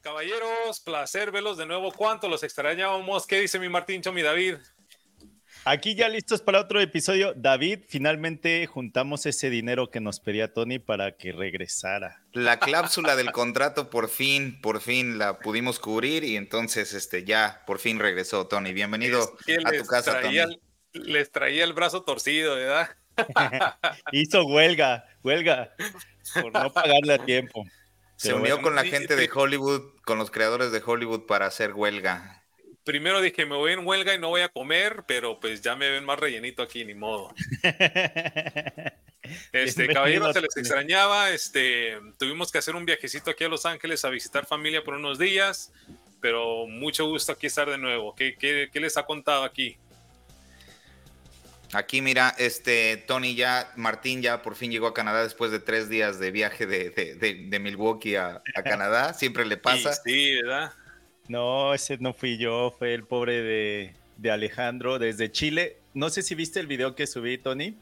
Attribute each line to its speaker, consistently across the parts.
Speaker 1: Caballeros, placer verlos de nuevo. ¿Cuánto los extrañábamos? ¿Qué dice mi Martincho, mi David?
Speaker 2: Aquí ya listos para otro episodio. David, finalmente juntamos ese dinero que nos pedía Tony para que regresara.
Speaker 3: La cláusula del contrato por fin, por fin la pudimos cubrir y entonces este ya por fin regresó Tony. Bienvenido a tu casa,
Speaker 1: Tony. les traía el brazo torcido, ¿verdad?
Speaker 2: Hizo huelga, huelga por no pagarle a tiempo.
Speaker 3: Se unió con la gente de Hollywood, con los creadores de Hollywood para hacer huelga
Speaker 1: primero dije, me voy en huelga y no voy a comer, pero pues ya me ven más rellenito aquí, ni modo. Este, caballero, se les extrañaba, este, tuvimos que hacer un viajecito aquí a Los Ángeles a visitar familia por unos días, pero mucho gusto aquí estar de nuevo. ¿Qué, qué, qué les ha contado aquí?
Speaker 3: Aquí mira, este Tony ya, Martín ya por fin llegó a Canadá después de tres días de viaje de, de, de, Milwaukee a, a, Canadá. Siempre le pasa.
Speaker 1: sí, ¿verdad?
Speaker 2: No, ese no fui yo, fue el pobre de, Alejandro desde Chile. No sé si viste el video que subí, Tony.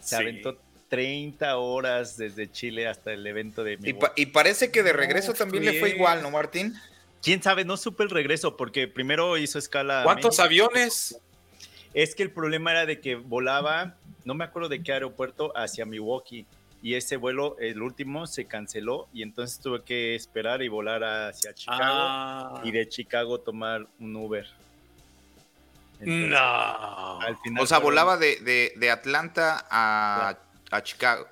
Speaker 2: Se aventó 30 horas desde Chile hasta el evento de
Speaker 3: mi. Y, parece que de regreso también le fue igual, ¿no, Martín?
Speaker 2: Quién sabe, no supe el regreso porque primero hizo escala.
Speaker 1: ¿Cuántos aviones?
Speaker 2: Es que el problema era de que volaba, no me acuerdo de qué aeropuerto, hacia Milwaukee y ese vuelo, el último, se canceló y entonces tuve que esperar y volar hacia Chicago ah. y de Chicago tomar un Uber.
Speaker 1: no.
Speaker 3: o sea, volaba de, de, Atlanta a, a, Chicago.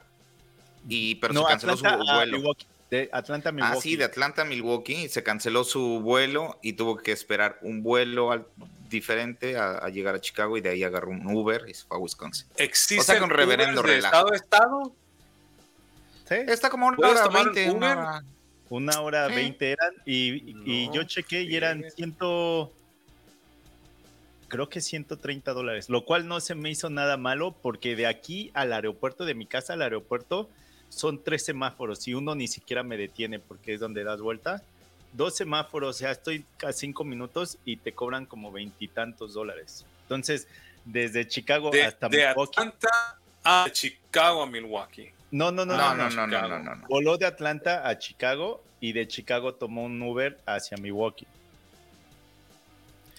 Speaker 3: Y, pero se canceló su vuelo.
Speaker 2: De Atlanta a Milwaukee.
Speaker 3: Ah, sí, de Atlanta a Milwaukee. Se canceló su vuelo y tuvo que esperar un vuelo diferente a, llegar a Chicago y de ahí agarró un Uber y se fue a Wisconsin.
Speaker 1: ¿Existe o sea, con reverendo de estado a estado?
Speaker 3: Está como una hora veinte. Una,
Speaker 2: una, hora veinte eran. Y, y yo chequé y eran ciento. Creo que 130 dólares, lo cual no se me hizo nada malo porque de aquí al aeropuerto, de mi casa al aeropuerto, son tres semáforos y uno ni siquiera me detiene porque es donde das vuelta. Dos semáforos, o sea, estoy a cinco minutos y te cobran como veintitantos dólares. Entonces, desde Chicago hasta
Speaker 1: de Atlanta a Chicago a Milwaukee.
Speaker 2: No, no, no,
Speaker 3: no, no, no, no, no,
Speaker 2: Voló de Atlanta a Chicago y de Chicago tomó un Uber hacia Milwaukee.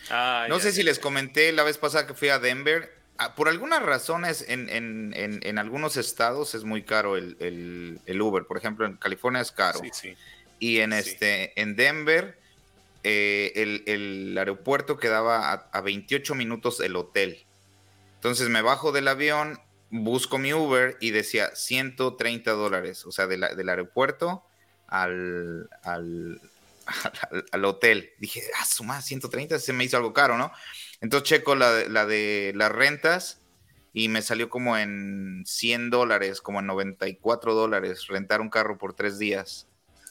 Speaker 3: Ah, no sé si les comenté la vez pasada que fui a Denver. Ah, por algunas razones, en, en, en, algunos estados es muy caro el, el, Uber. Por ejemplo, en California es caro. Sí, sí. Y en, este, en Denver, eh, el, el, aeropuerto quedaba a, a 28 minutos del hotel. Entonces me bajo del avión, busco mi Uber y decía 130 dólares, o sea, del aeropuerto al, al, al, hotel. Dije, ah, suma 130, se me hizo algo caro, ¿no? Entonces checo la, la de las rentas y me salió como en 100 dólares, como en 94 dólares, rentar un carro por tres días.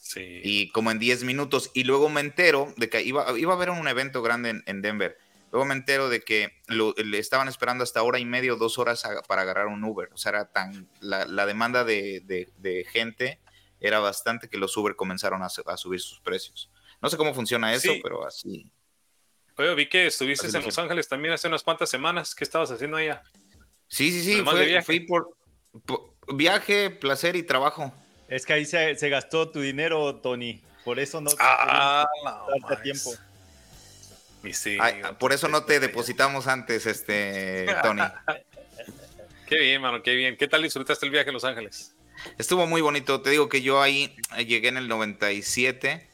Speaker 3: Sí. Y como en 10 minutos. Y luego me entero de que iba, iba a haber un evento grande en Denver Luego me entero de que le estaban esperando hasta hora y media o dos horas para agarrar un Uber. O sea, era tan. La, demanda de, gente era bastante que los Uber comenzaron a, subir sus precios. No sé cómo funciona eso, pero así.
Speaker 1: Oye, vi que estuviste en Los Ángeles también hace unas cuantas semanas. ¿Qué estabas haciendo allá?
Speaker 3: Sí, sí, sí. Fue, fui por, viaje, placer y trabajo.
Speaker 2: Es que ahí se, gastó tu dinero, Tony. Por eso no. Ah, no, tiempo
Speaker 3: por eso no te depositamos antes, este, Tony.
Speaker 1: qué bien, mano, qué bien. ¿Qué tal disfrutaste el viaje a Los Ángeles?
Speaker 3: Estuvo muy bonito. Te digo que yo ahí eh, llegué en el 97,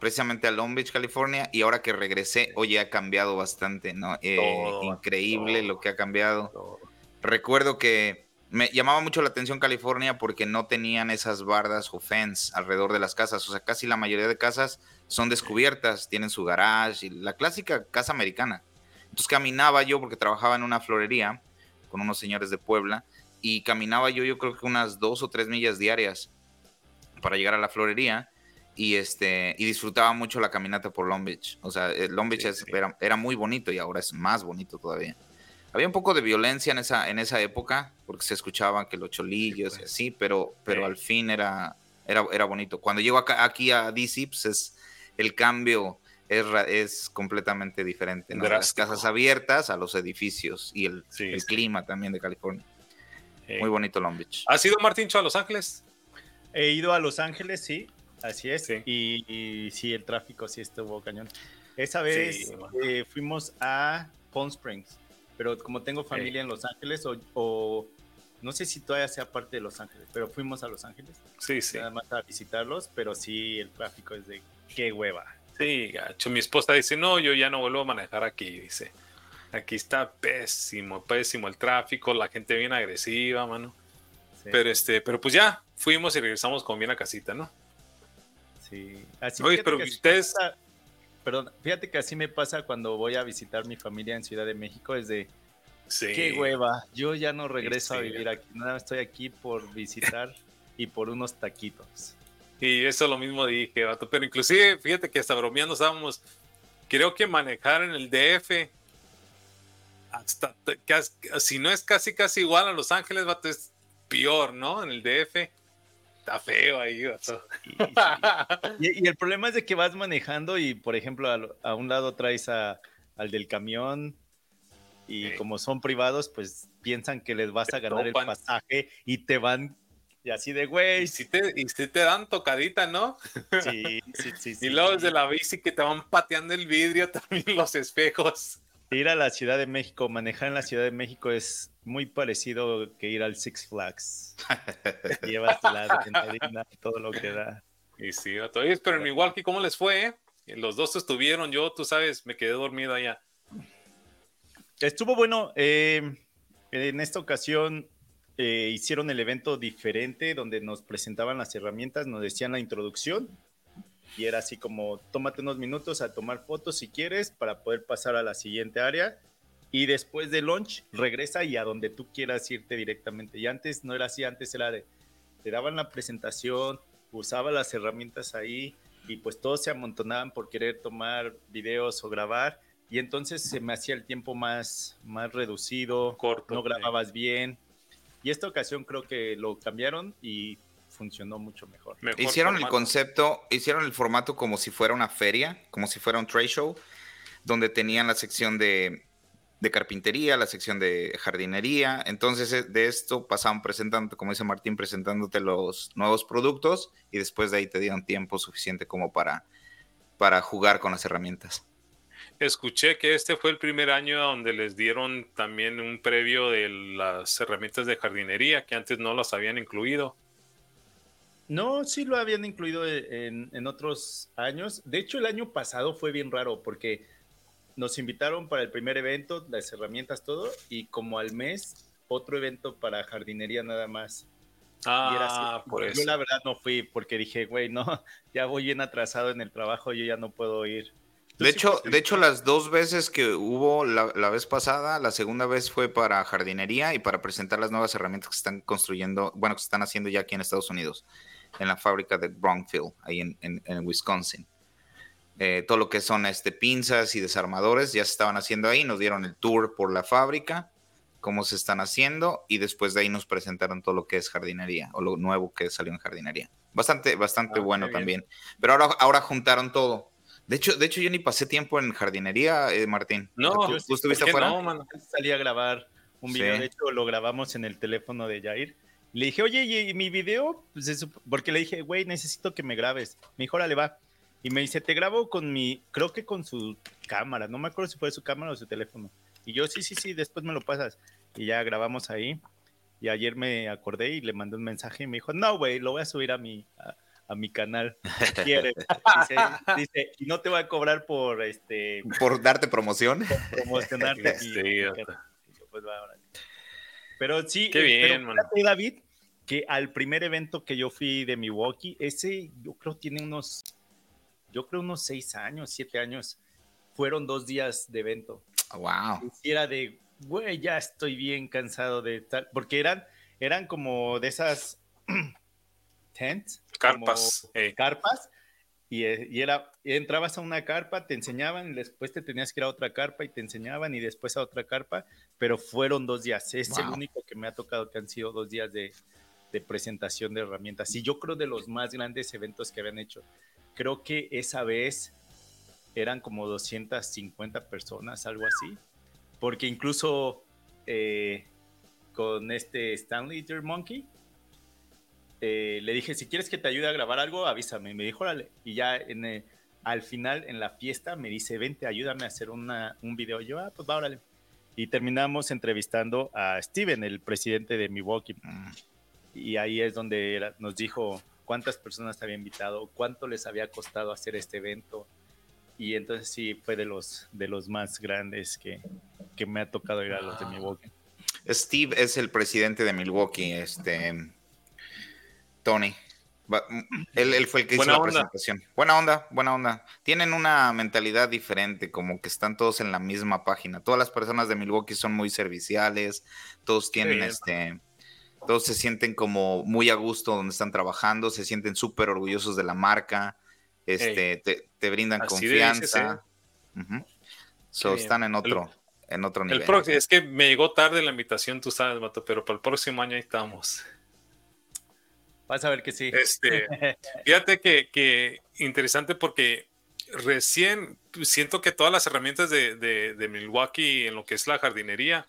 Speaker 3: precisamente a Long Beach, California, y ahora que regresé, oye, ha cambiado bastante, ¿no? Eh, increíble lo que ha cambiado. Recuerdo que me llamaba mucho la atención California porque no tenían esas bardas o fence alrededor de las casas. O sea, casi la mayoría de casas son descubiertas, tienen su garage y la clásica casa americana. Entonces caminaba yo porque trabajaba en una florería con unos señores de Puebla y caminaba yo yo creo que unas dos o tres millas diarias para llegar a la florería y este y disfrutaba mucho la caminata por Long Beach. O sea, eh, Long Beach Era, muy bonito y ahora es más bonito todavía. Había un poco de violencia en esa, en esa época, porque se escuchaban que los cholillos y así, pero, pero al fin era, era, era bonito. Cuando llego acá, aquí a DC, pues es el cambio es, es completamente diferente. Las casas abiertas a los edificios y el, el clima también de California. Muy bonito Long Beach.
Speaker 1: ¿Has ido, Martincho, a Los Ángeles?
Speaker 2: He ido a Los Ángeles, sí, así es. Y, sí, el tráfico sí estuvo cañón. Esa vez eh, fuimos a Palm Springs, pero como tengo familia en Los Ángeles, o, no sé si todavía sea parte de Los Ángeles, pero fuimos a Los Ángeles.
Speaker 1: Sí, sí.
Speaker 2: Nada más a visitarlos, pero sí, el tráfico es de qué hueva.
Speaker 1: Sí, gacho. Mi esposa dice, no, yo ya no vuelvo a manejar aquí, dice. Aquí está pésimo, pésimo el tráfico, la gente bien agresiva, mano. Pero este, pero pues ya, fuimos y regresamos con bien a casita, ¿no?
Speaker 2: Sí.
Speaker 1: Así Oye, pero ustedes...
Speaker 2: perdón, fíjate que así me pasa cuando voy a visitar mi familia en Ciudad de México, es de... Qué hueva, yo ya no regreso a vivir aquí, nada, estoy aquí por visitar y por unos taquitos.
Speaker 1: Y eso lo mismo dije, vato. Pero inclusive, fíjate que hasta bromeando estábamos. Creo que manejar en el DF, hasta si no es casi casi igual a Los Ángeles, vato, es peor, ¿no? En el DF. Está feo ahí, vato.
Speaker 2: Y, el problema es de que vas manejando y, por ejemplo, a, un lado traes a, al del camión y como son privados, pues piensan que les vas a ganar el pasaje y te van y así de, güey.
Speaker 1: Y si te, y si te dan tocadita, ¿no?
Speaker 2: Sí, sí, sí.
Speaker 1: y luego desde la bici que te van pateando el vidrio, también los espejos.
Speaker 2: Ir a la Ciudad de México, manejar en la Ciudad de México es muy parecido que ir al Six Flags. Llevas la adrenalina, todo lo que da.
Speaker 1: Y sí, todavía, pero en Milwaukee, ¿cómo les fue? Eh? Los dos estuvieron, yo, tú sabes, me quedé dormido allá.
Speaker 2: Estuvo bueno. Eh, en esta ocasión eh, hicieron el evento diferente donde nos presentaban las herramientas, nos decían la introducción y era así como tómate unos minutos a tomar fotos si quieres para poder pasar a la siguiente área y después de launch regresa y a donde tú quieras irte directamente. Y antes no era así, antes era de, te daban la presentación, usaba las herramientas ahí y pues todos se amontonaban por querer tomar videos o grabar. Y entonces se me hacía el tiempo más, más reducido,
Speaker 1: Corto,
Speaker 2: no grababas bien. Y esta ocasión creo que lo cambiaron y funcionó mucho mejor.
Speaker 3: hicieron el concepto, hicieron el formato como si fuera una feria, como si fuera un trade show, donde tenían la sección de, carpintería, la sección de jardinería. Entonces, eh, de esto pasaban presentando, como dice Martín, presentándote los nuevos productos y después de ahí te dieron tiempo suficiente como para, para jugar con las herramientas.
Speaker 1: Escuché que este fue el primer año donde les dieron también un previo de las herramientas de jardinería que antes no las habían incluido.
Speaker 2: No, sí lo habían incluido en, otros años. De hecho, el año pasado fue bien raro porque nos invitaron para el primer evento, las herramientas, todo, y como al mes, otro evento para jardinería nada más.
Speaker 1: Ah, por eso.
Speaker 2: Yo la verdad no fui porque dije, güey, no, ya voy bien atrasado en el trabajo, yo ya no puedo ir.
Speaker 3: De hecho, de hecho, las dos veces que hubo la, vez pasada, la segunda vez fue para jardinería y para presentar las nuevas herramientas que están construyendo, bueno, que se están haciendo ya aquí en Estados Unidos, en la fábrica de Bronxville, ahí en, Wisconsin. Eh, todo lo que son este, pinzas y desarmadores ya se estaban haciendo ahí, nos dieron el tour por la fábrica, cómo se están haciendo y después de ahí nos presentaron todo lo que es jardinería o lo nuevo que salió en jardinería. Bastante, bastante ah, bueno también. Pero ahora, ahora juntaron todo de hecho, de hecho, yo ni pasé tiempo en jardinería, eh, Martín.
Speaker 2: No, ¿Tú, estuviste afuera? No, Salí a grabar un video. De hecho, lo grabamos en el teléfono de Jair. Le dije, oye, ¿y mi video? Pues porque le dije, güey, necesito que me grabes. Me dijo, órale, va. Y me dice, te grabo con mi, creo que con su cámara. No me acuerdo si fue su cámara o su teléfono. Y yo, sí, sí, sí, después me lo pasas. Y ya grabamos ahí. Y ayer me acordé y le mandé un mensaje y me dijo, no, güey, lo voy a subir a mi, a mi canal. Quiere. Dice, y no te va a cobrar por este
Speaker 3: por darte promoción.
Speaker 2: promocionarte. Pues pero sí,
Speaker 1: Qué eh, bien,
Speaker 2: David, que al primer evento que yo fui de Milwaukee, ese yo creo tiene unos, yo creo unos seis años, siete años, fueron dos días de evento.
Speaker 3: Wow.
Speaker 2: Y era de, güey, ya estoy bien cansado de estar, porque eran, eran como de esas tents,
Speaker 1: carpas,
Speaker 2: carpas, y, eh, y, era, entrabas a una carpa, te enseñaban, y después te tenías que ir a otra carpa y te enseñaban y después a otra carpa, pero fueron dos días. Es el único que me ha tocado que han sido dos días de, de, presentación de herramientas. Y yo creo de los más grandes eventos que habían hecho. Creo que esa vez eran como 250 personas, algo así, porque incluso eh, con este Stanley Deer Monkey, eh, le dije, si quieres que te ayude a grabar algo, avísame. Me dijo, órale. Y ya eh, al final, en la fiesta, me dice, vente, ayúdame a hacer una, un video. Y yo, ah, pues va, órale. Y terminamos entrevistando a Steven, el presidente de Milwaukee. Y ahí es donde nos dijo cuántas personas había invitado, cuánto les había costado hacer este evento. Y entonces sí, fue de los, de los más grandes que, que me ha tocado ir a los de Milwaukee.
Speaker 3: Steve es el presidente de Milwaukee, este Tony. Él, fue el que hizo la presentación. Buena onda, buena onda. Tienen una mentalidad diferente, como que están todos en la misma página. Todas las personas de Milwaukee son muy serviciales, todos tienen este, todos se sienten como muy a gusto donde están trabajando, se sienten súper orgullosos de la marca, este, te, brindan confianza. están en otro, en otro nivel.
Speaker 1: es que me llegó tarde la invitación, tú sabes, Mato, pero para el próximo año ahí estamos.
Speaker 2: Vas a ver que sí.
Speaker 1: Este, fíjate que, interesante porque recién siento que todas las herramientas de, Milwaukee en lo que es la jardinería,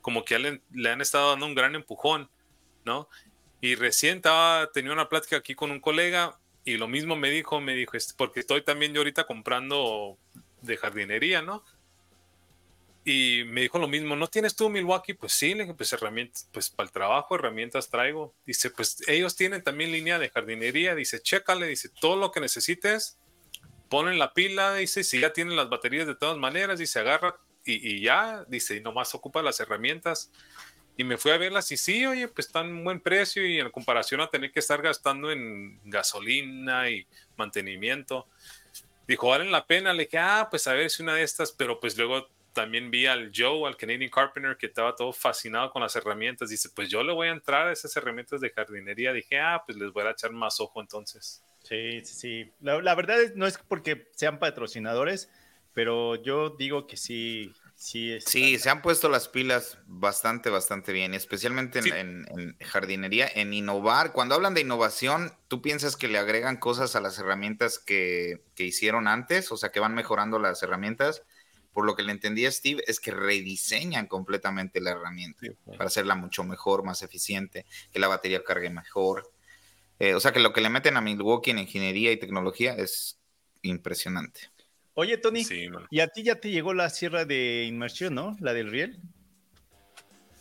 Speaker 1: como que le, le, han estado dando un gran empujón, Y recién tenía una plática aquí con un colega y lo mismo me dijo, me dijo, porque estoy también yo ahorita comprando de jardinería, ¿no? Y me dijo lo mismo, ¿no tienes tú Milwaukee? Pues sí, le dije, pues herramientas, pues para el trabajo, herramientas traigo. Dice, pues ellos tienen también línea de jardinería. Dice, chécale, dice, todo lo que necesites, ponen la pila, dice, si ya tienen las baterías de todas maneras, dice, agarra y, ya, dice, y nomás ocupa las herramientas. Y me fui a verlas y sí, oye, pues están buen precio y en comparación a tener que estar gastando en gasolina y mantenimiento. Dijo, valen la pena. Le dije, ah, pues a ver si una de estas, pero pues luego también vi al Joe, al Canadian Carpenter, que estaba todo fascinado con las herramientas. Dice, pues yo le voy a entrar a esas herramientas de jardinería. Dije, ah, pues les voy a echar más ojo entonces.
Speaker 2: Sí, sí, sí. La, verdad no es porque sean patrocinadores, pero yo digo que sí, sí.
Speaker 3: Sí, se han puesto las pilas bastante, bastante bien, especialmente en, en, jardinería, en innovar. Cuando hablan de innovación, ¿tú piensas que le agregan cosas a las herramientas que, que hicieron antes? O sea, que van mejorando las herramientas por lo que le entendí a Steve, es que rediseñan completamente la herramienta para hacerla mucho mejor, más eficiente, que la batería cargue mejor. Eh, o sea que lo que le meten a Milwaukee en ingeniería y tecnología es impresionante.
Speaker 2: Oye, Tony, y a ti ya te llegó la sierra de inmersión, ¿no? La del riel.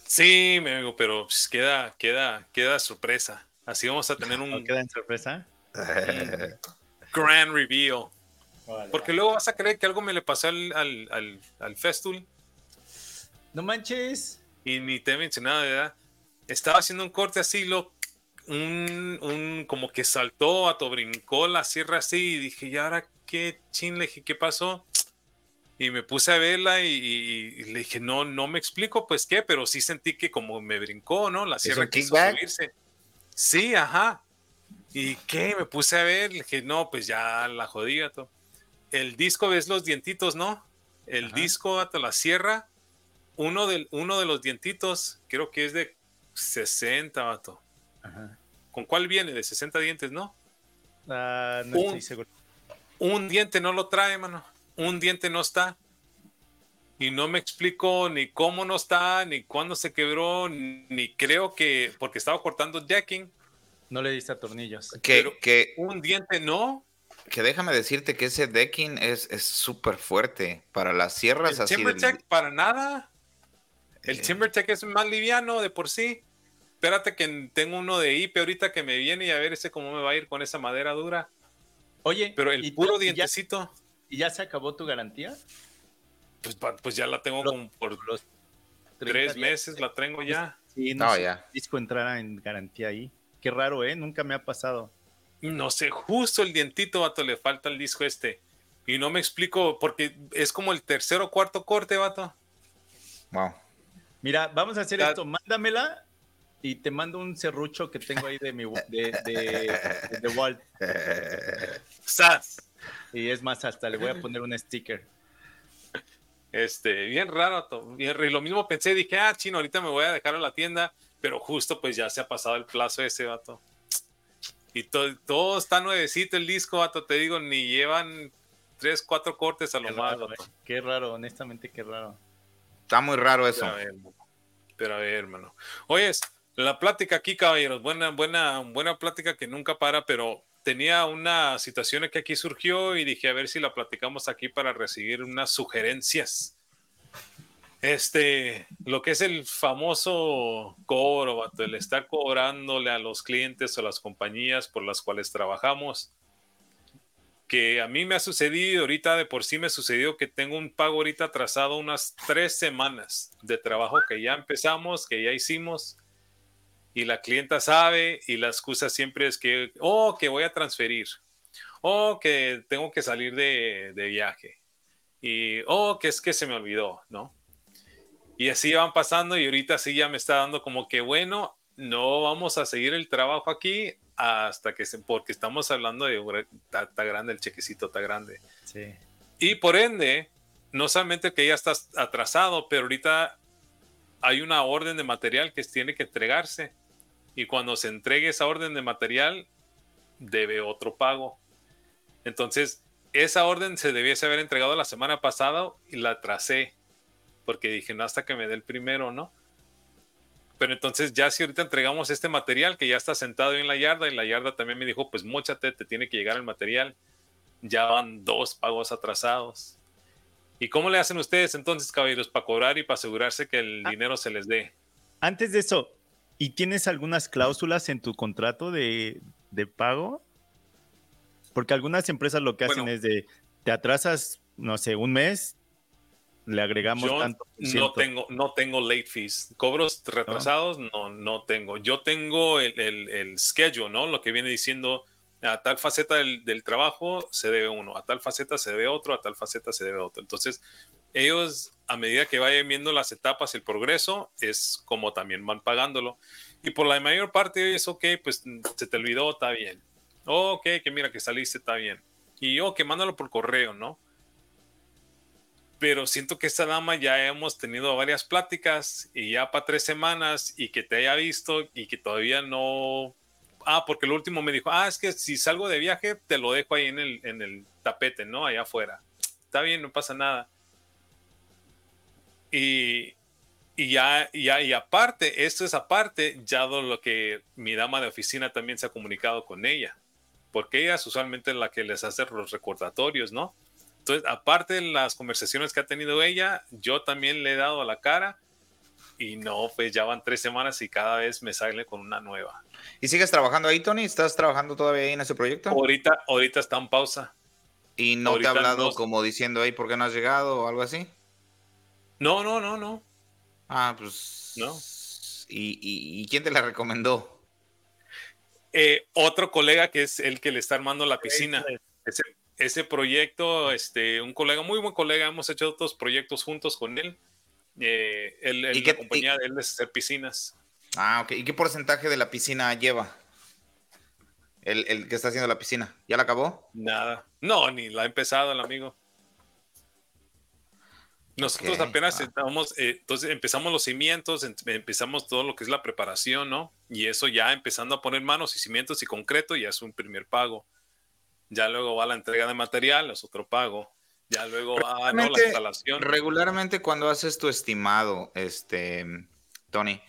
Speaker 1: Sí, me amigo, pero pues, queda, queda, queda sorpresa. Así vamos a tener un.
Speaker 2: ¿Queda en sorpresa?
Speaker 1: Grand reveal. Porque luego vas a creer que algo me le pasó al, al, al, Festool.
Speaker 2: No manches.
Speaker 1: Y ni te he mencionado, ¿verdad? Estaba haciendo un corte así, lo, un, un, como que saltó, ato brincó la sierra así, y dije, ¿y ahora qué chin? Le dije, ¿qué pasó? Y me puse a verla y, le dije, no, no me explico, pues qué, pero sí sentí que como me brincó, ¿no? La sierra quiso subirse. Sí, ajá. ¿Y qué? Me puse a ver, le dije, no, pues ya la jodía todo el disco, ves los dientitos, ¿no? El disco hasta la sierra, uno de, uno de los dientitos, creo que es de 60, vato. ¿Con cuál viene? De 60 dientes, ¿no?
Speaker 2: Ah, no un, estoy seguro.
Speaker 1: Un diente no lo trae, mano. Un diente no está. Y no me explico ni cómo no está, ni cuándo se quebró, ni creo que, porque estaba cortando jacking.
Speaker 2: No le diste a tornillos.
Speaker 3: Que, que
Speaker 1: un diente no
Speaker 3: que déjame decirte que ese decking es súper fuerte para las sierras
Speaker 1: el así. TimberTech para nada. El eh. TimberTech es más liviano de por sí. Espérate que tengo uno de IP ahorita que me viene y a ver ese cómo me va a ir con esa madera dura.
Speaker 2: Oye,
Speaker 1: pero el puro dientecito.
Speaker 2: ¿Y ya se acabó tu garantía?
Speaker 1: Pues, pues ya la tengo como por los tres meses, la tengo ya.
Speaker 2: Sí, no, ya. disco entrara en garantía ahí. Qué raro, ¿eh? Nunca me ha pasado
Speaker 1: no sé, justo el dientito, vato, le falta el disco este. Y no me explico, porque es como el tercer o cuarto corte, vato.
Speaker 3: Wow.
Speaker 2: Mira, vamos a hacer esto, mándamela y te mando un serrucho que tengo ahí de mi de, de, Walt. ¡Sas! Y es más, hasta le voy a poner un sticker.
Speaker 1: Este, bien raro, y lo mismo pensé, dije, ah, chino, ahorita me voy a dejar en la tienda, pero justo pues ya se ha pasado el plazo ese, vato. Y todo está nuevecito el disco, vato, te digo, ni llevan tres, cuatro cortes a lo más.
Speaker 2: Eh. Qué raro, honestamente, qué raro.
Speaker 3: Está muy raro eso.
Speaker 1: Pero a ver, hermano. Oye, la plática aquí, caballeros, buena, buena, buena plática que nunca para, pero tenía una situación que aquí surgió y dije a ver si la platicamos aquí para recibir unas sugerencias. Este, lo que es el famoso cobro, el estar cobrándole a los clientes o las compañías por las cuales trabajamos que a mí me ha sucedido, ahorita de por sí me sucedió que tengo un pago ahorita atrasado unas tres semanas de trabajo que ya empezamos, que ya hicimos, y la clienta sabe y la excusa siempre es que, oh, que voy a transferir, oh, que tengo que salir de, de viaje, y oh, que es que se me olvidó, ¿no? Y así van pasando y ahorita sí ya me está dando como que, bueno, no vamos a seguir el trabajo aquí hasta que se, porque estamos hablando de está, grande el chequecito, está grande.
Speaker 2: Sí.
Speaker 1: Y por ende, no solamente que ya estás atrasado, pero ahorita hay una orden de material que tiene que entregarse. Y cuando se entregue esa orden de material, debe otro pago. Entonces, esa orden se debiese haber entregado la semana pasada y la atrasé. Porque dije, no, hasta que me dé el primero, ¿no? Pero entonces ya si ahorita entregamos este material que ya está sentado en la yarda y la yarda también me dijo, pues mochate, te tiene que llegar el material. Ya van dos pagos atrasados. ¿Y cómo le hacen ustedes entonces, caballeros, para cobrar y para asegurarse que el ah. dinero se les dé?
Speaker 2: Antes de eso, ¿y tienes algunas cláusulas en tu contrato de, pago? Porque algunas empresas lo que hacen es de, te atrasas, no sé, un mes, le agregamos tanto.
Speaker 1: No tengo, no tengo late fees. Cobros retrasados, no, no tengo. Yo tengo el, el, schedule, ¿no? Lo que viene diciendo a tal faceta del, trabajo se debe uno, a tal faceta se debe otro, a tal faceta se debe otro. Entonces, ellos, a medida que vayan viendo las etapas, el progreso, es como también van pagándolo. Y por la mayor parte es, ok, pues se te olvidó, está bien. ok, que mira que saliste, está bien. Y ok, mándalo por correo, ¿no? pero siento que esta dama ya hemos tenido varias pláticas y ya para tres semanas y que te haya visto y que todavía no... Ah, porque el último me dijo, ah, es que si salgo de viaje te lo dejo ahí en el, en el tapete, ¿no? Allá afuera. Está bien, no pasa nada. Y, y ya, ya, y aparte, esto es aparte, ya lo que mi dama de oficina también se ha comunicado con ella, porque ella es usualmente la que les hace los recordatorios, ¿no? Entonces, aparte de las conversaciones que ha tenido ella, yo también le he dado a la cara y no, pues ya van tres semanas y cada vez me sale con una nueva.
Speaker 3: ¿Y sigues trabajando ahí, Tony? ¿Estás trabajando todavía ahí en ese proyecto?
Speaker 1: Ahorita, ahorita está en pausa.
Speaker 3: ¿Y no te ha hablado como diciendo ahí por qué no has llegado o algo así?
Speaker 1: No, no, no, no.
Speaker 3: Ah, pues.
Speaker 1: No.
Speaker 3: ¿Y, quién te la recomendó?
Speaker 1: Eh, otro colega que es el que le está armando la piscina. Ese, ese proyecto, este, un colega, muy buen colega, hemos hecho otros proyectos juntos con él. Eh, él, ¿Y la compañía de él es hacer piscinas.
Speaker 3: Ah, ok. ¿Y qué porcentaje de la piscina lleva? El, que está haciendo la piscina. ¿Ya la acabó?
Speaker 1: Nada. No, ni la ha empezado el amigo. Nosotros apenas estamos, eh, entonces empezamos los cimientos, empezamos todo lo que es la preparación, ¿no? Y eso ya empezando a poner manos y cimientos y concreto ya es un primer pago ya luego va la entrega de material, es otro pago, ya luego va la instalación.
Speaker 3: Regularmente cuando haces tu estimado, este, Tony,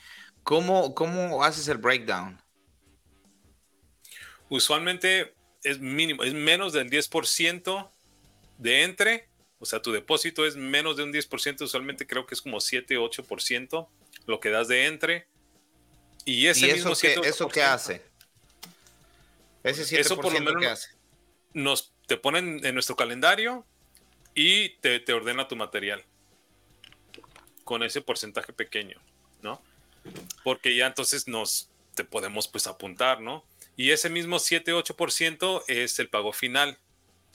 Speaker 3: ¿cómo, cómo haces el breakdown?
Speaker 1: Usualmente es mínimo, es menos del 10% de entre, o sea, tu depósito es menos de un 10%, usualmente creo que es como 7, 8% lo que das de entre. Y ese
Speaker 3: eso
Speaker 1: mismo
Speaker 3: qué, ¿Eso qué hace? Ese 7% eso por lo menos, ¿qué hace?
Speaker 1: nos te ponen en nuestro calendario y te, te, ordena tu material con ese porcentaje pequeño, ¿no? Porque ya entonces nos te podemos pues apuntar, ¿no? Y ese mismo 7-8% es el pago final,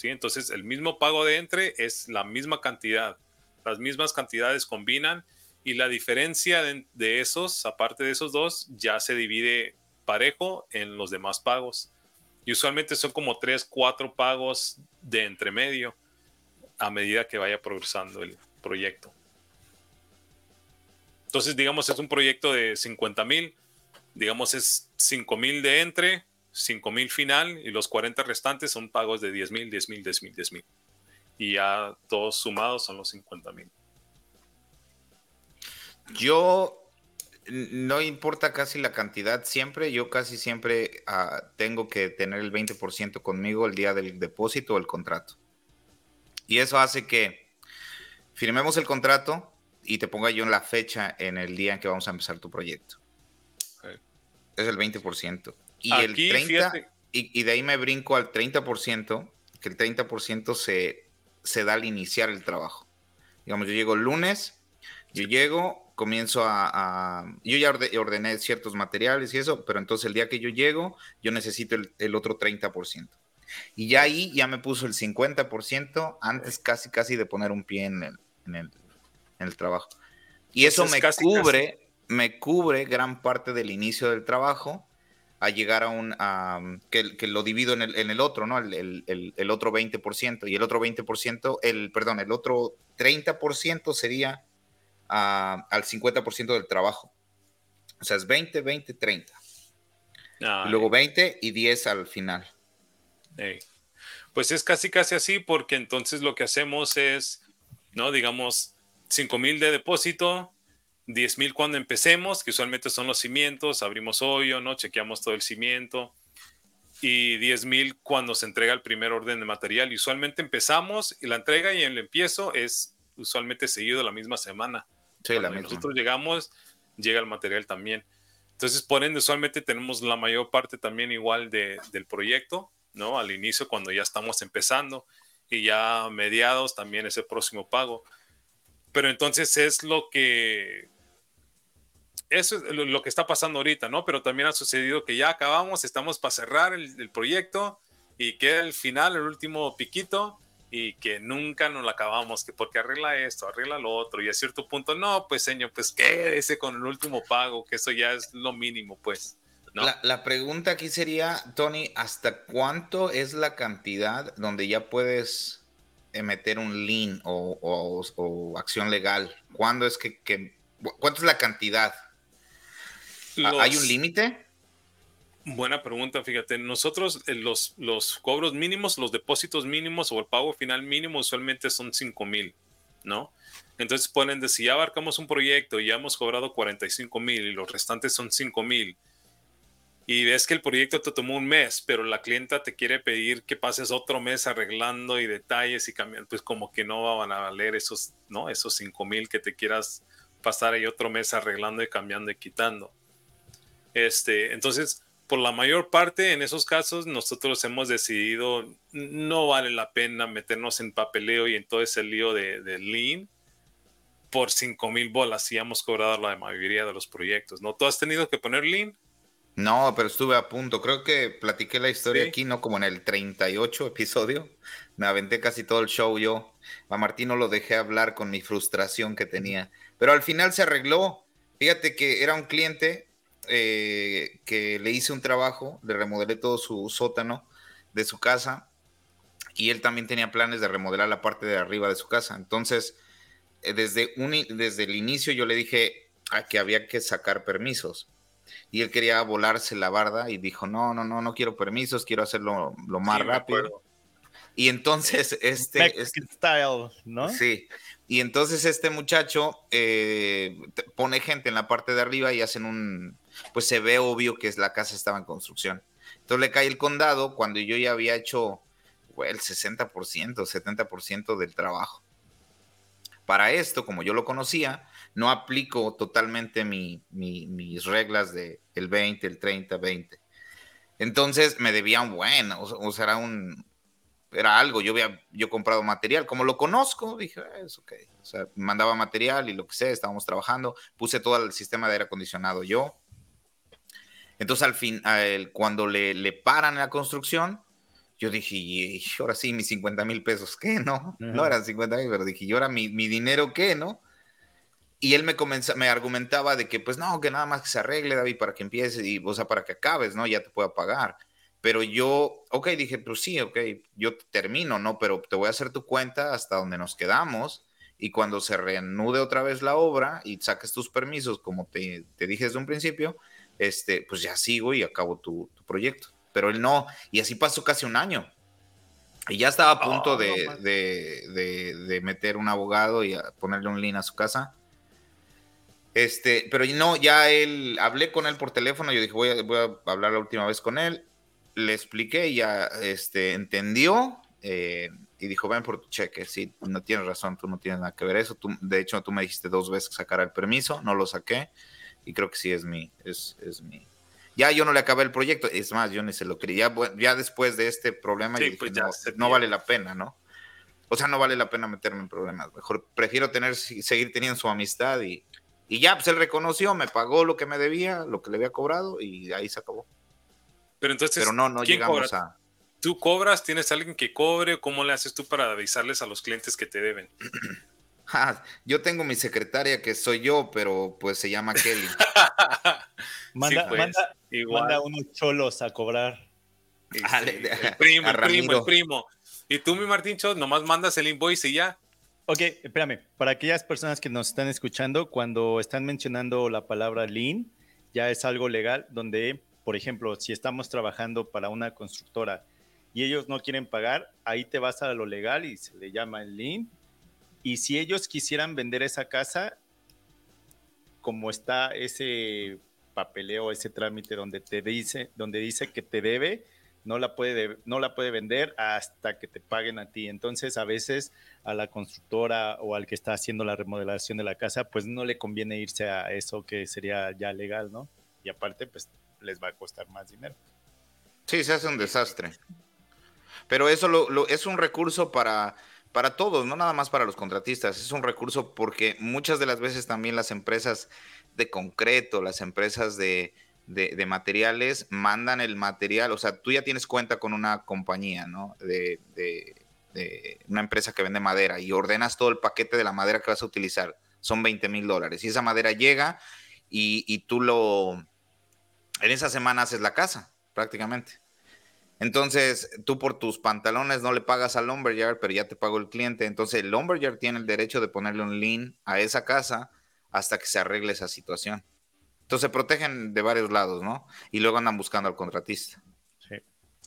Speaker 1: Entonces el mismo pago de entre es la misma cantidad, las mismas cantidades combinan y la diferencia de, de esos, aparte de esos dos, ya se divide parejo en los demás pagos. Y usualmente son como tres, cuatro pagos de entremedio a medida que vaya progresando el proyecto. Entonces, digamos, es un proyecto de 50 mil, digamos, es 5 mil de entre, 5 mil final y los 40 restantes son pagos de 10 mil, 10 mil, 10 mil, 10 mil. Y ya todos sumados son los 50 mil.
Speaker 3: Yo no importa casi la cantidad, siempre, yo casi siempre uh, tengo que tener el 20% conmigo el día del depósito o el contrato. Y eso hace que firmemos el contrato y te ponga yo en la fecha en el día en que vamos a empezar tu proyecto. Es el 20%. Y el 30%, y, y, de ahí me brinco al 30%, que el 30% se, se da al iniciar el trabajo. Digamos, yo llego el lunes, yo llego, comienzo a, yo ya ordené ciertos materiales y eso, pero entonces el día que yo llego, yo necesito el, otro 30%. Y ya ahí ya me puso el 50% antes casi casi de poner un pie en el, en el, trabajo. Y eso me cubre, me cubre gran parte del inicio del trabajo a llegar a un, que, que, lo divido en el, en el otro, ¿no? El, el, el, otro 20%. Y el otro 20%, el, perdón, el otro 30% sería al 50% del trabajo. O sea, es 20, 20, 30. luego 20 y 10 al final.
Speaker 1: Pues es casi, casi así, porque entonces lo que hacemos es, ¿no? Digamos, 5 mil de depósito, 10 mil cuando empecemos, que usualmente son los cimientos, abrimos hoyo, ¿no? Chequeamos todo el cimiento. Y 10 mil cuando se entrega el primer orden de material. Y usualmente empezamos y la entrega y el empiezo es usualmente seguido la misma semana. Sí, nosotros llegamos, llega el material también. Entonces, por ende, usualmente tenemos la mayor parte también igual de, del proyecto, ¿no? Al inicio, cuando ya estamos empezando, y ya mediados también ese próximo pago. Pero entonces es lo que... Eso es lo que está pasando ahorita, ¿no? Pero también ha sucedido que ya acabamos, estamos para cerrar el, el proyecto y queda el final, el último piquito, y que nunca nos la acabamos, que porque arregla esto, arregla lo otro, y a cierto punto, no, pues señor, pues quédese con el último pago, que eso ya es lo mínimo, pues. ¿no?
Speaker 3: La, pregunta aquí sería, Tony, ¿hasta cuánto es la cantidad donde ya puedes meter un lien o, acción legal? ¿Cuándo es que, que, cuánto es la cantidad? ¿Hay un límite?
Speaker 1: Buena pregunta, fíjate, nosotros eh, los, los cobros mínimos, los depósitos mínimos o el pago final mínimo usualmente son 5 mil, ¿no? Entonces ponen de si ya abarcamos un proyecto y ya hemos cobrado 45 mil y los restantes son 5 mil y ves que el proyecto te tomó un mes, pero la clienta te quiere pedir que pases otro mes arreglando y detalles y cambiando, pues como que no van a valer esos, ¿no? Esos 5 mil que te quieras pasar ahí otro mes arreglando y cambiando y quitando. Este, entonces, por la mayor parte en esos casos nosotros hemos decidido no vale la pena meternos en papeleo y en todo ese lío de, de lean por 5 mil bolas si hemos cobrado la mayoría de los proyectos, ¿no? ¿Tú has tenido que poner lean?
Speaker 3: No, pero estuve a punto. Creo que platiqué la historia aquí, ¿no? Como en el 38 episodio. Me aventé casi todo el show yo. A Martín no lo dejé hablar con mi frustración que tenía. Pero al final se arregló. Fíjate que era un cliente eh, que le hice un trabajo, le remodelé todo su sótano de su casa y él también tenía planes de remodelar la parte de arriba de su casa. Entonces, eh, desde, un, desde el inicio yo le dije a que había que sacar permisos y él quería volarse la barda y dijo, no, no, no, no quiero permisos, quiero hacerlo lo más rápido. Y entonces, este... este
Speaker 2: style, ¿no?
Speaker 3: Sí. Y entonces este muchacho eh, pone gente en la parte de arriba y hacen un, pues se ve obvio que la casa estaba en construcción. Entonces le cae el condado cuando yo ya había hecho el 60%, 70% del trabajo. Para esto, como yo lo conocía, no aplico totalmente mis reglas de el 20, el 30, 20. Entonces me debían bueno, o, sea, era un era algo, yo había yo comprado material, como lo conozco, dije, ah, es ok, o sea, mandaba material y lo que sea, estábamos trabajando, puse todo el sistema de aire acondicionado yo, entonces, al fin, cuando le, le, paran la construcción, yo dije, y, ahora sí, mis 50 mil pesos, ¿qué? No, no eran 50 mil, pero dije, ¿y ahora mi, mi dinero qué? ¿No? Y él me, comenzó, me argumentaba de que, pues no, que nada más que se arregle, David, para que empieces, y, o sea, para que acabes, ¿no? Ya te pueda pagar. Pero yo, ok, dije, pues sí, ok, yo termino, ¿no? Pero te voy a hacer tu cuenta hasta donde nos quedamos y cuando se reanude otra vez la obra y saques tus permisos, como te, dije desde un principio, este, pues ya sigo y acabo tu, proyecto. Pero él no, y así pasó casi un año. Y ya estaba a punto oh, de, meter un abogado y ponerle un link a su casa. Este, pero no, ya él, hablé con él por teléfono, yo dije, voy a, voy a hablar la última vez con él, le expliqué, ya este, entendió, eh, y dijo, ven por tu cheque, sí, no tienes razón, tú no tienes nada que ver eso, tú, de hecho tú me dijiste dos veces que sacara el permiso, no lo saqué, y creo que sí es mi, es, es mi, ya yo no le acabé el proyecto, es más, yo ni se lo quería, ya, después de este problema, pues no, vale la pena, ¿no? O sea, no vale la pena meterme en problemas, mejor prefiero tener, seguir teniendo su amistad y, y ya, pues él reconoció, me pagó lo que me debía, lo que le había cobrado, y ahí se acabó.
Speaker 1: Pero entonces,
Speaker 3: Pero no, no llegamos a
Speaker 1: ¿Tú cobras? ¿Tienes alguien que cobre? ¿Cómo le haces tú para avisarles a los clientes que te deben?
Speaker 3: Ah, yo tengo mi secretaria que soy yo, pero pues se llama Kelly.
Speaker 2: manda, pues, manda, unos cholos a cobrar.
Speaker 1: el primo, el primo, el primo. Y tú, mi Martincho, nomás mandas el invoice y ya.
Speaker 2: Ok, espérame. Para aquellas personas que nos están escuchando, cuando están mencionando la palabra lean, ya es algo legal donde, por ejemplo, si estamos trabajando para una constructora y ellos no quieren pagar, ahí te vas a lo legal y se le llama el lien. Y si ellos quisieran vender esa casa, como está ese papeleo, ese trámite donde te dice, donde dice que te debe, no la puede, no la puede vender hasta que te paguen a ti. Entonces, a veces a la constructora o al que está haciendo la remodelación de la casa, pues no le conviene irse a eso que sería ya legal, ¿no? Y aparte, pues les va a costar más dinero.
Speaker 3: Sí, se hace un desastre. Pero eso lo, es un recurso para, para todos, no nada más para los contratistas. Es un recurso porque muchas de las veces también las empresas de concreto, las empresas de, materiales mandan el material, o sea, tú ya tienes cuenta con una compañía, ¿no? De, una empresa que vende madera y ordenas todo el paquete de la madera que vas a utilizar. Son 20 mil dólares. Y esa madera llega y tú lo... En esa semana haces la casa, prácticamente. Entonces, tú por tus pantalones no le pagas al lumberyard, pero ya te pagó el cliente. Entonces, el lumberyard tiene el derecho de ponerle un lien a esa casa hasta que se arregle esa situación. Entonces, se protegen de varios lados, ¿no? Y luego andan buscando al contratista.
Speaker 2: Sí.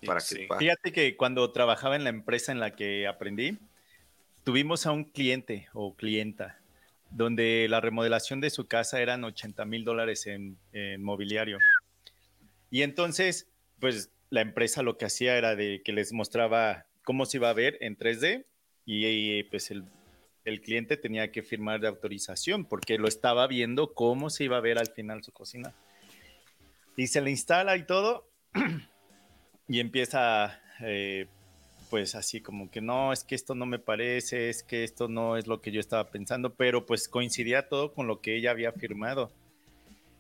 Speaker 2: Para que Fíjate que cuando trabajaba en la empresa en la que aprendí, tuvimos a un cliente o clienta donde la remodelación de su casa eran 80 mil dólares en, en mobiliario. Y entonces, pues la empresa lo que hacía era de que les mostraba cómo se iba a ver en 3D y, pues el, cliente tenía que firmar de autorización porque lo estaba viendo cómo se iba a ver al final su cocina. Y se le instala y todo y empieza eh, pues así como que no, es que esto no me parece, es que esto no es lo que yo estaba pensando, pero pues coincidía todo con lo que ella había firmado.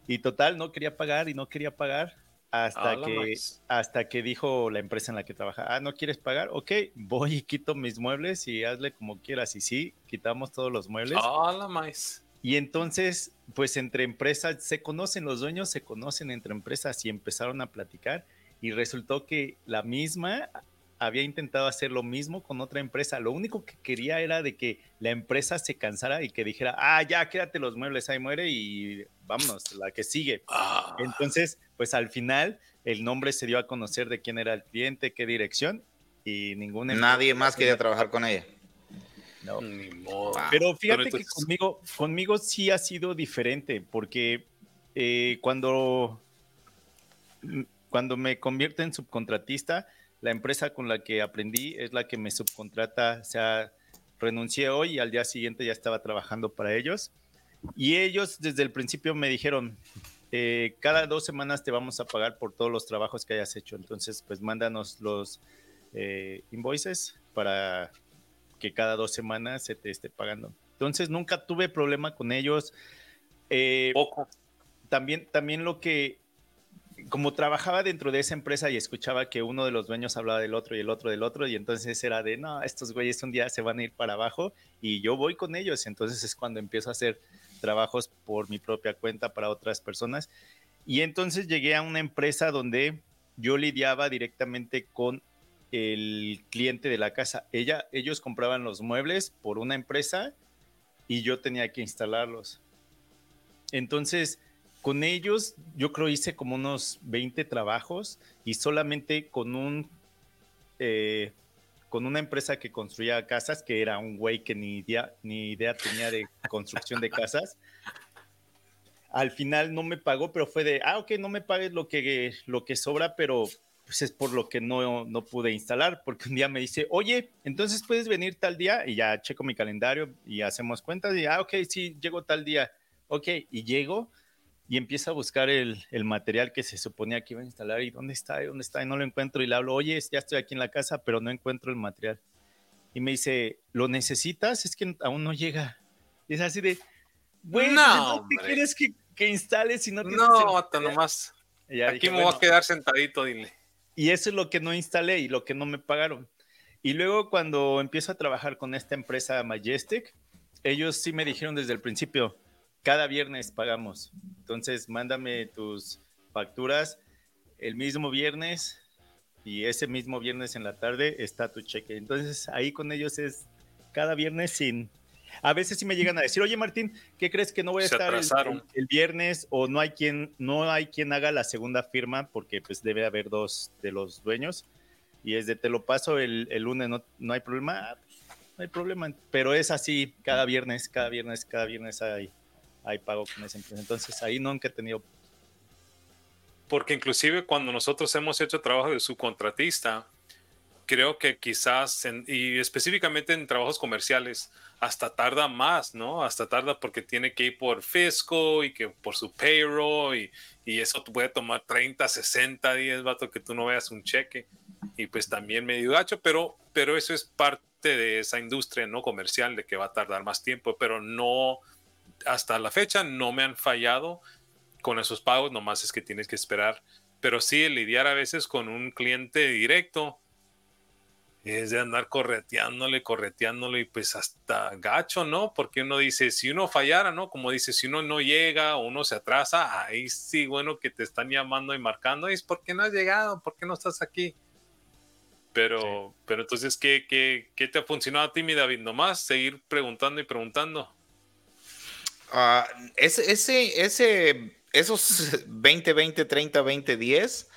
Speaker 2: Y total, no quería pagar y no quería pagar hasta que, hasta que dijo la empresa en la que trabaja, ah, ¿no quieres pagar? Ok, voy y quito mis muebles y hazle como quieras. Y sí, quitamos todos los muebles.
Speaker 1: Hola, más.
Speaker 2: Y entonces, pues entre empresas, se conocen, los dueños se conocen entre empresas y empezaron a platicar y resultó que la misma había intentado hacer lo mismo con otra empresa. Lo único que quería era de que la empresa se cansara y que dijera, ah, ya, quédate los muebles, ahí muere y vámonos, la que sigue. Ah. Entonces, pues al final el nombre se dio a conocer de quién era el cliente, qué dirección y ninguna...
Speaker 3: Nadie más quería trabajar con ella.
Speaker 2: No. Ni modo. Pero fíjate que conmigo, conmigo sí ha sido diferente porque eh, cuando, cuando me convierto en subcontratista, la empresa con la que aprendí es la que me subcontrata, o sea, renuncié hoy y al día siguiente ya estaba trabajando para ellos. Y ellos desde el principio me dijeron, eh, cada dos semanas te vamos a pagar por todos los trabajos que hayas hecho. Entonces, pues mándanos los eh, invoices para que cada dos semanas se te esté pagando. Entonces, nunca tuve problema con ellos. Eh, Poco. También, también lo que como trabajaba dentro de esa empresa y escuchaba que uno de los dueños hablaba del otro y el otro del otro, y entonces era de, no, estos güeyes un día se van a ir para abajo y yo voy con ellos. Entonces es cuando empiezo a hacer trabajos por mi propia cuenta para otras personas. Y entonces llegué a una empresa donde yo lidiaba directamente con el cliente de la casa. Ella, ellos compraban los muebles por una empresa y yo tenía que instalarlos. Entonces, con ellos, yo creo hice como unos 20 trabajos y solamente con un eh, con una empresa que construía casas, que era un güey que ni idea, ni idea tenía de construcción de casas. Al final no me pagó, pero fue de, ah, ok, no me pagues lo que, lo que sobra, pero pues es por lo que no, no pude instalar, porque un día me dice, oye, entonces puedes venir tal día y ya checo mi calendario y hacemos cuentas y, ah, ok, sí, llego tal día, ok, y llego y empiezo a buscar el, el, material que se suponía que iba a instalar y dónde está, dónde está, y no lo encuentro y le hablo, oye, ya estoy aquí en la casa, pero no encuentro el material. Y me dice, ¿lo necesitas? Es que aún no llega. Y es así de, bueno, no, ¿qué quieres que, que instales si no
Speaker 1: tienes No, hasta nomás. aquí me voy a quedar sentadito, dile.
Speaker 2: Y eso es lo que no instalé y lo que no me pagaron. Y luego cuando empiezo a trabajar con esta empresa Majestic, ellos sí me dijeron desde el principio, cada viernes pagamos. Entonces, mándame tus facturas el mismo viernes y ese mismo viernes en la tarde está tu cheque. Entonces, ahí con ellos es cada viernes sin... A veces sí me llegan a decir, oye Martín, ¿qué crees que no voy a estar el, viernes o no hay quien no hay quien haga la segunda firma porque pues debe haber dos de los dueños y es de te lo paso el, lunes, no, no hay problema, ah, pues, no hay problema, pero es así cada viernes, cada viernes, cada viernes hay hay pago con esa empresa. Entonces ahí nunca he tenido.
Speaker 1: Porque inclusive cuando nosotros hemos hecho trabajo de subcontratista, creo que quizás, y específicamente en trabajos comerciales, hasta tarda más, ¿no? Hasta tarda porque tiene que ir por fisco y que por su payroll y, y eso puede tomar 30, 60 días, vato, que tú no veas un cheque. Y pues también medio gacho, pero, pero eso es parte de esa industria no comercial de que va a tardar más tiempo, pero no, hasta la fecha no me han fallado con esos pagos, nomás es que tienes que esperar. Pero sí, lidiar a veces con un cliente directo es de andar correteándole, correteándole y pues hasta gacho, ¿no? Porque uno dice, si uno fallara, ¿no? Como dice, si uno no llega o uno se atrasa, ahí sí, bueno, que te están llamando y marcando, es porque no has llegado, ¿por qué no estás aquí? Pero, pero entonces, ¿qué, qué, ¿qué te ha funcionado a ti, mi David? Nomás seguir preguntando y preguntando.
Speaker 3: Ah, ese, ese, ese, esos 20, 20, 30, 20, 10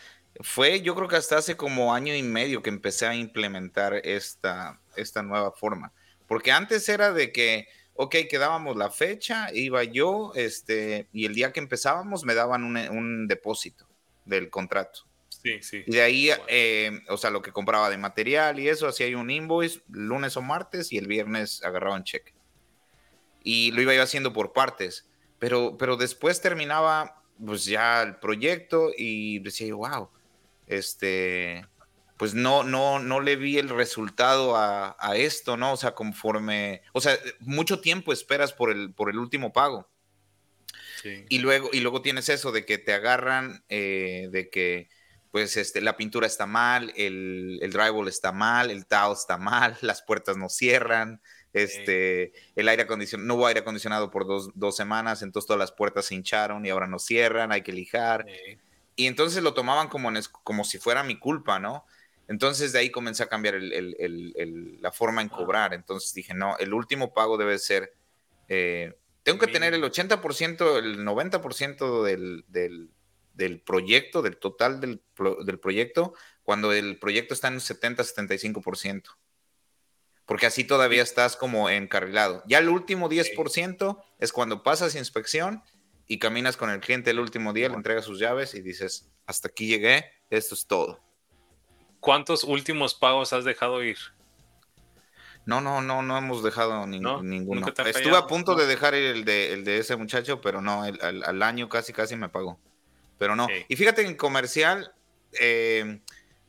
Speaker 3: fue yo creo que hasta hace como año y medio que empecé a implementar esta, esta nueva forma. Porque antes era de que, ok, quedábamos la fecha, iba yo, este, y el día que empezábamos me daban un, un depósito del contrato.
Speaker 1: Sí, sí.
Speaker 3: Y de ahí, eh, o sea, lo que compraba de material y eso, hacía un invoice lunes o martes y el viernes agarraba un cheque y lo iba haciendo por partes, pero, pero después terminaba pues ya el proyecto y decía yo, wow, este, pues no, no, no le vi el resultado a, a, esto, ¿no? O sea, conforme, o sea, mucho tiempo esperas por el, por el último pago. Sí. Y, luego, y luego tienes eso de que te agarran, eh, de que pues este, la pintura está mal, el, el drywall está mal, el tao está mal, las puertas no cierran, este, el aire acondicionado, no hubo aire acondicionado por dos, semanas, entonces todas las puertas se hincharon y ahora no cierran, hay que lijar. Y entonces lo tomaban como, como si fuera mi culpa, ¿no? Entonces de ahí comencé a cambiar la forma en cobrar. Entonces dije, no, el último pago debe ser, eh, tengo que tener el 80%, el 90% del, del, del, proyecto, del total del, del proyecto, cuando el proyecto está en un 70-75% porque así todavía estás como encarrilado. Ya el último 10% es cuando pasas inspección y caminas con el cliente el último día, le entregas sus llaves y dices, hasta aquí llegué, esto es todo.
Speaker 1: ¿Cuántos últimos pagos has dejado ir?
Speaker 3: No, no, no, no hemos dejado ninguno. Estuve a punto de dejar el de, el de ese muchacho, pero no, al, año casi, casi me pagó. Pero no. Y fíjate en comercial, eh,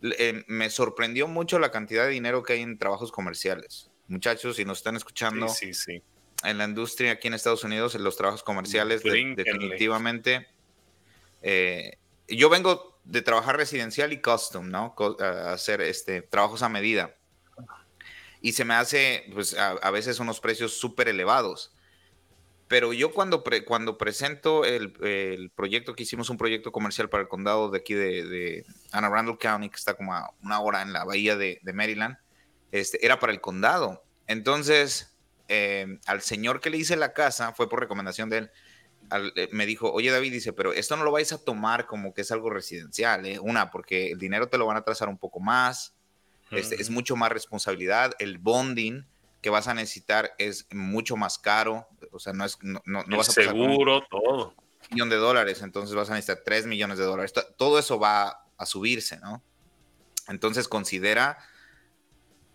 Speaker 3: eh, me sorprendió mucho la cantidad de dinero que hay en trabajos comerciales. Muchachos, si nos están escuchando en la industria aquí en Estados Unidos, en los trabajos comerciales, definitivamente. Eh, yo vengo de trabajar residencial y custom, ¿no? hacer este, trabajos a medida. Y se me hace, pues, a, veces unos precios súper elevados. Pero yo cuando, cuando presento el, proyecto que hicimos, un proyecto comercial para el condado de aquí de, de Anne Arundel County, que está como a una hora en la bahía de, Maryland, este, era para el condado. Entonces, eh, al señor que le hice la casa, fue por recomendación de él, eh, me dijo, oye David, dice, pero esto no lo vais a tomar como que es algo residencial, ¿eh? una, porque el dinero te lo van a trazar un poco más, este, es mucho más responsabilidad, el bonding que vas a necesitar es mucho más caro, o sea, no es, no, no, vas a
Speaker 1: seguro, todo.
Speaker 3: Un millón de dólares, entonces vas a necesitar 3 millones de dólares, todo eso va a subirse, ¿no? Entonces considera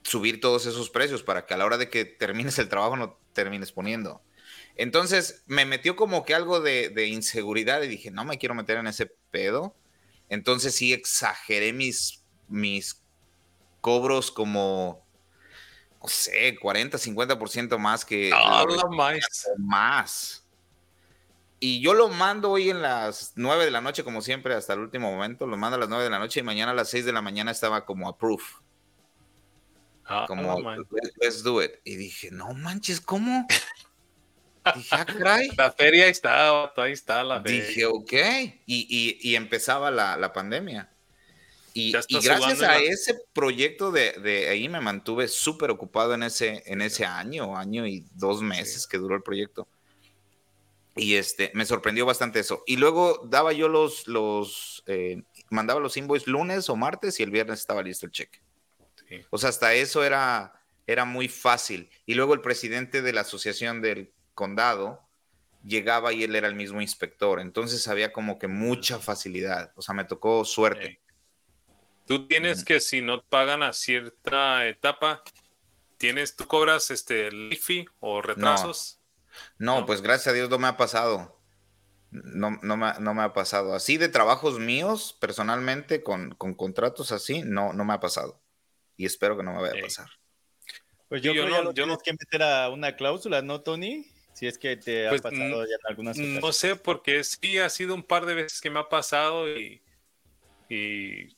Speaker 3: subir todos esos precios para que a la hora de que termines el trabajo no termines poniendo. Entonces me metió como que algo de, inseguridad y dije, no me quiero meter en ese pedo. Entonces sí exageré mis, mis cobros como, no sé, 40, 50% más que...
Speaker 1: más.
Speaker 3: Más. Y yo lo mando hoy en las 9 de la noche, como siempre, hasta el último momento. Lo mando a las 9 de la noche y mañana a las 6 de la mañana estaba como approve. Ah, como, let's do it. Y dije, no manches, ¿cómo?
Speaker 1: Dije, ah, La feria está, ahí está la
Speaker 3: feria. Dije, ok. Y, empezaba la, pandemia. Y, gracias a ese proyecto de, ahí me mantuve súper ocupado en ese, en ese año, año y dos meses que duró el proyecto. Y este, me sorprendió bastante eso. Y luego daba yo los, los eh, mandaba los invoices lunes o martes y el viernes estaba listo el cheque. O sea, hasta eso era, era muy fácil. Y luego el presidente de la asociación del condado llegaba y él era el mismo inspector. Entonces había como que mucha facilidad. O sea, me tocó suerte.
Speaker 1: Tú tienes que, si no pagan a cierta etapa, tienes, tú cobras este LIFI o retrasos.
Speaker 3: No, pues gracias a Dios no me ha pasado. No, no, me, no me ha pasado. Así de trabajos míos, personalmente, con, con, contratos así, no, no me ha pasado. Y espero que no me vaya a pasar.
Speaker 2: Pues yo, creo no, yo no que meter a una cláusula, ¿no, Tony? Si es que te ha pues, pasado ya en algunas
Speaker 1: No sé, porque sí ha sido un par de veces que me ha pasado y, y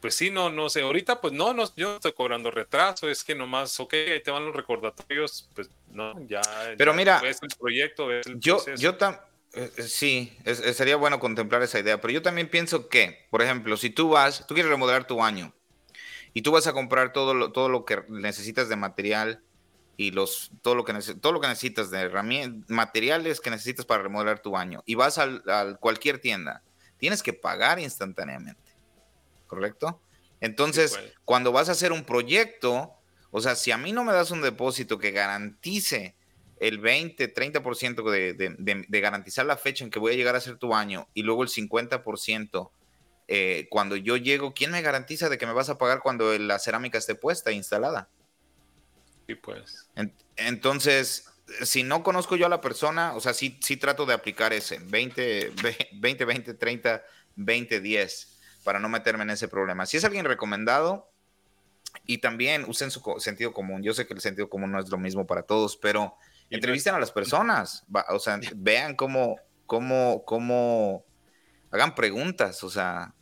Speaker 1: pues sí, no, no sé. Ahorita, pues no, no, yo no estoy cobrando retraso, es que nomás, ok, ahí te van los recordatorios, pues no, ya.
Speaker 3: Pero mira,
Speaker 1: ves el proyecto,
Speaker 3: yo, yo también. Eh, eh, sí, sería bueno contemplar esa idea, pero yo también pienso que, por ejemplo, si tú vas, tú quieres remodelar tu año y tú vas a comprar todo lo, todo lo que necesitas de material y los, todo, lo que, todo lo que necesitas de herramientas, materiales que necesitas para remodelar tu baño y vas a cualquier tienda, tienes que pagar instantáneamente, ¿correcto? Entonces, pues. cuando vas a hacer un proyecto, o sea, si a mí no me das un depósito que garantice el 20, 30% de, de, de, garantizar la fecha en que voy a llegar a hacer tu baño y luego el 50% eh, cuando yo llego, ¿quién me garantiza de que me vas a pagar cuando la cerámica esté puesta, e instalada?
Speaker 1: pues.
Speaker 3: entonces, si no conozco yo a la persona, o sea, sí, sí trato de aplicar ese 20, 20, 20, 30, 20, 10 para no meterme en ese problema. Si es alguien recomendado y también usen su sentido común. Yo sé que el sentido común no es lo mismo para todos, pero entrevisten a las personas, o sea, vean cómo, cómo, cómo, hagan preguntas, o sea,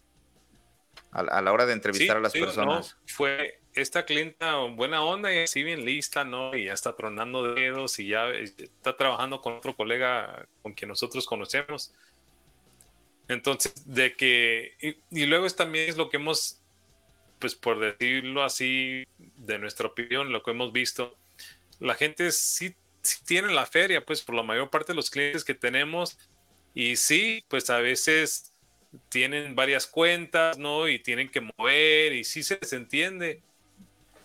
Speaker 3: a, la hora de entrevistar a las personas.
Speaker 1: fue esta clienta buena onda y así bien lista, ¿no? Y ya está tronando dedos y ya está trabajando con otro colega con quien nosotros conocemos. Entonces, de que, y, luego es también es lo que hemos, pues por decirlo así, de nuestra opinión, lo que hemos visto, la gente sí, sí tiene la feria, pues por la mayor parte de los clientes que tenemos, y sí, pues a veces tienen varias cuentas, ¿no? Y tienen que mover, y sí se les entiende,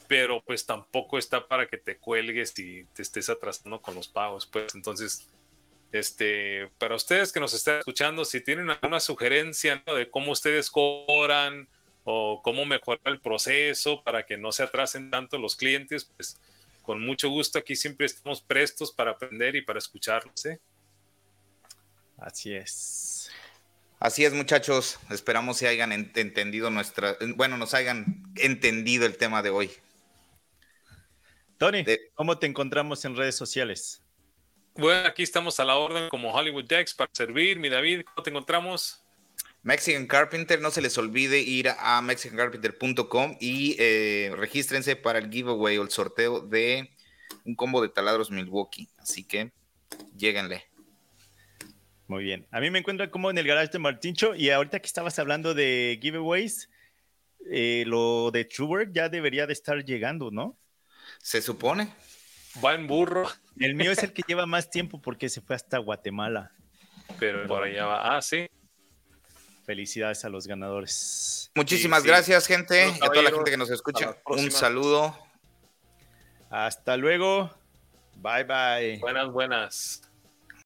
Speaker 1: pero pues tampoco está para que te cuelgues y te estés atrasando con los pagos, pues. Entonces, este, para ustedes que nos están escuchando, si tienen alguna sugerencia de cómo ustedes cobran o cómo mejorar el proceso para que no se atrasen tanto los clientes, pues con mucho gusto aquí siempre estamos prestos para aprender y para escucharlos, ¿eh?
Speaker 2: Así es.
Speaker 3: Así es, muchachos. Esperamos que hayan entendido nuestra, bueno, nos hayan entendido el tema de hoy.
Speaker 2: Tony, ¿cómo te encontramos en redes sociales?
Speaker 1: Bueno, aquí estamos a la orden como Hollywood Dex para servir. Mi David, ¿cómo te encontramos?
Speaker 3: Mexican Carpenter, no se les olvide ir a mexicancarpenter.com y eh, regístrense para el giveaway o el sorteo de un combo de taladros Milwaukee. Así que, lléguenle.
Speaker 2: Muy bien. A mí me encuentro como en el garage de Martincho y ahorita que estabas hablando de giveaways, eh, lo de Truber ya debería de estar llegando, ¿no?
Speaker 3: Se supone.
Speaker 1: Va en burro.
Speaker 2: El mío es el que lleva más tiempo porque se fue hasta Guatemala.
Speaker 1: Pero por allá va. Ah, sí.
Speaker 2: Felicidades a los ganadores.
Speaker 3: Muchísimas gracias, gente. Y a toda la gente que nos escucha. Un saludo.
Speaker 2: Hasta luego. Bye bye.
Speaker 1: Buenas, buenas.